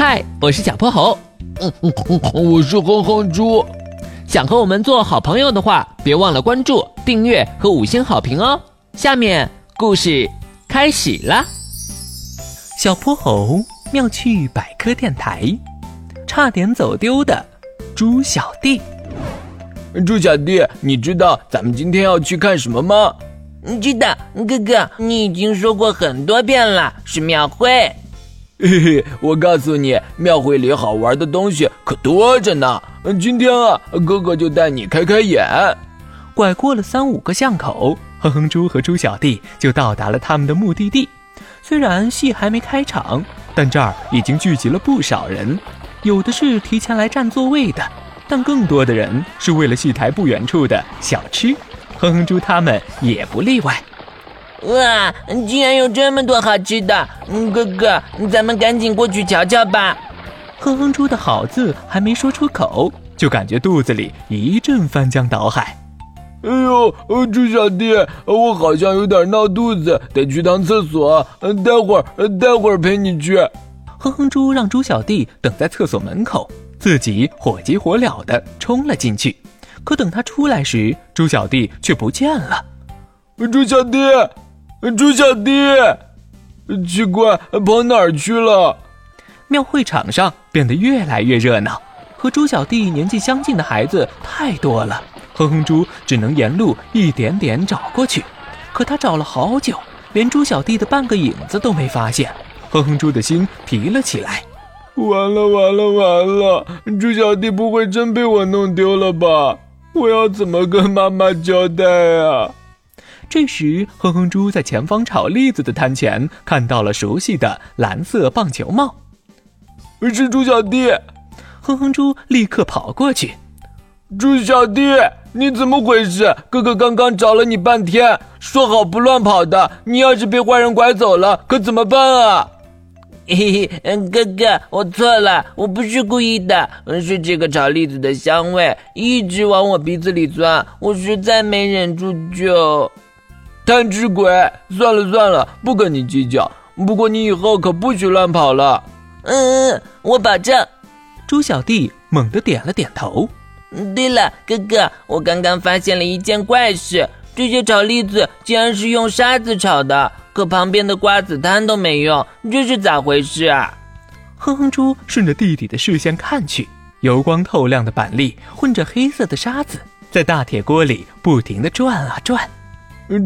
嗨，我是小泼猴。嗯嗯嗯，我是哼哼猪。想和我们做好朋友的话，别忘了关注、订阅和五星好评哦。下面故事开始了。小泼猴妙趣百科电台，差点走丢的猪小弟。猪小弟，你知道咱们今天要去看什么吗？知道，哥哥，你已经说过很多遍了，是庙会。嘿嘿，我告诉你，庙会里好玩的东西可多着呢。今天啊，哥哥就带你开开眼。拐过了三五个巷口，哼哼猪和猪小弟就到达了他们的目的地。虽然戏还没开场，但这儿已经聚集了不少人，有的是提前来占座位的，但更多的人是为了戏台不远处的小吃。哼哼猪他们也不例外。哇，竟然有这么多好吃的！哥哥，咱们赶紧过去瞧瞧吧。哼哼猪的好字还没说出口，就感觉肚子里一阵翻江倒海。哎呦，猪小弟，我好像有点闹肚子，得去趟厕所。待会儿，待会儿陪你去。哼哼猪让猪小弟等在厕所门口，自己火急火燎的冲了进去。可等他出来时，猪小弟却不见了。猪小弟。猪小弟，奇怪，跑哪儿去了？庙会场上变得越来越热闹，和猪小弟年纪相近的孩子太多了。哼哼猪只能沿路一点点找过去，可他找了好久，连猪小弟的半个影子都没发现。哼哼猪的心提了起来，完了完了完了！猪小弟不会真被我弄丢了吧？我要怎么跟妈妈交代啊？这时，哼哼猪在前方炒栗子的摊前看到了熟悉的蓝色棒球帽，是猪小弟。哼哼猪立刻跑过去：“猪小弟，你怎么回事？哥哥刚刚找了你半天，说好不乱跑的，你要是被坏人拐走了，可怎么办啊？”嘿嘿，哥哥，我错了，我不是故意的，是这个炒栗子的香味一直往我鼻子里钻，我实在没忍住就。贪吃鬼，算了算了，不跟你计较。不过你以后可不许乱跑了。嗯，我保证。猪小弟猛地点了点头。对了，哥哥，我刚刚发现了一件怪事，这些炒栗子竟然是用沙子炒的，可旁边的瓜子摊都没用，这是咋回事啊？哼哼猪顺着弟弟的视线看去，油光透亮的板栗混着黑色的沙子，在大铁锅里不停地转啊转。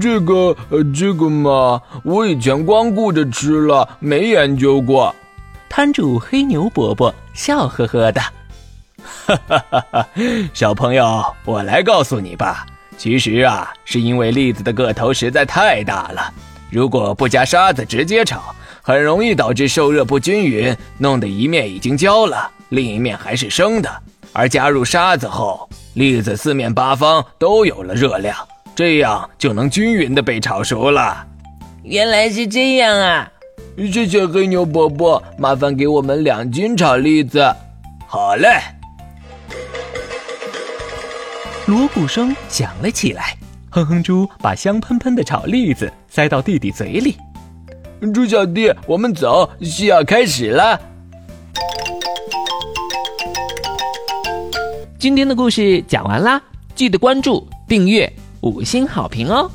这个，这个嘛，我以前光顾着吃了，没研究过。摊主黑牛伯伯笑呵呵的，哈哈哈哈！小朋友，我来告诉你吧，其实啊，是因为栗子的个头实在太大了，如果不加沙子直接炒，很容易导致受热不均匀，弄得一面已经焦了，另一面还是生的。而加入沙子后，栗子四面八方都有了热量。这样就能均匀的被炒熟了。原来是这样啊！谢谢黑牛伯伯，麻烦给我们两斤炒栗子。好嘞。锣鼓声响了起来，哼哼猪把香喷喷的炒栗子塞到弟弟嘴里。猪小弟，我们走，戏要开始了。今天的故事讲完啦，记得关注订阅。五星好评哦！